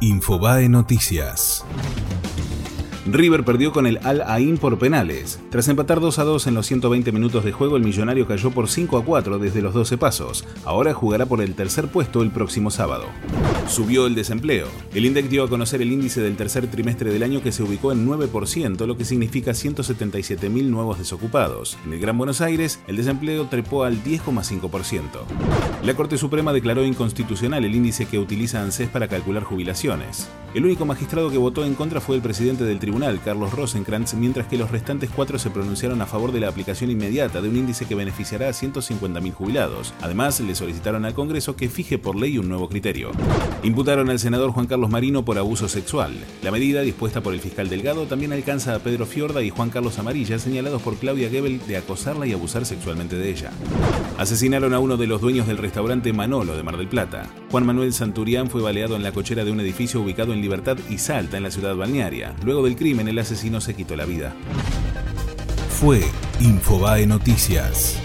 Infobae Noticias. River perdió con el Al Ain por penales. Tras empatar 2 a 2 en los 120 minutos de juego, el millonario cayó por 5 a 4 desde los 12 pasos. Ahora jugará por el tercer puesto el próximo sábado. Subió el desempleo. El INDEC dio a conocer el índice del tercer trimestre del año que se ubicó en 9%, lo que significa 177.000 nuevos desocupados. En el Gran Buenos Aires, el desempleo trepó al 10,5%. La Corte Suprema declaró inconstitucional el índice que utiliza ANSES para calcular jubilaciones. El único magistrado que votó en contra fue el presidente del tribunal Carlos Rosenkrantz, mientras que los restantes cuatro se pronunciaron a favor de la aplicación inmediata de un índice que beneficiará a 150.000 jubilados. Además, le solicitaron al Congreso que fije por ley un nuevo criterio. Imputaron al senador Juan Carlos Marino por abuso sexual. La medida, dispuesta por el fiscal Delgado, también alcanza a Pedro Fiorda y Juan Carlos Amarilla, señalados por Claudia Gebel de acosarla y abusar sexualmente de ella. Asesinaron a uno de los dueños del restaurante Manolo de Mar del Plata. Juan Manuel Santurián fue baleado en la cochera de un edificio ubicado en Libertad y Salta, en la ciudad balnearia. Luego del crimen, el asesino se quitó la vida. Fue Infobae Noticias.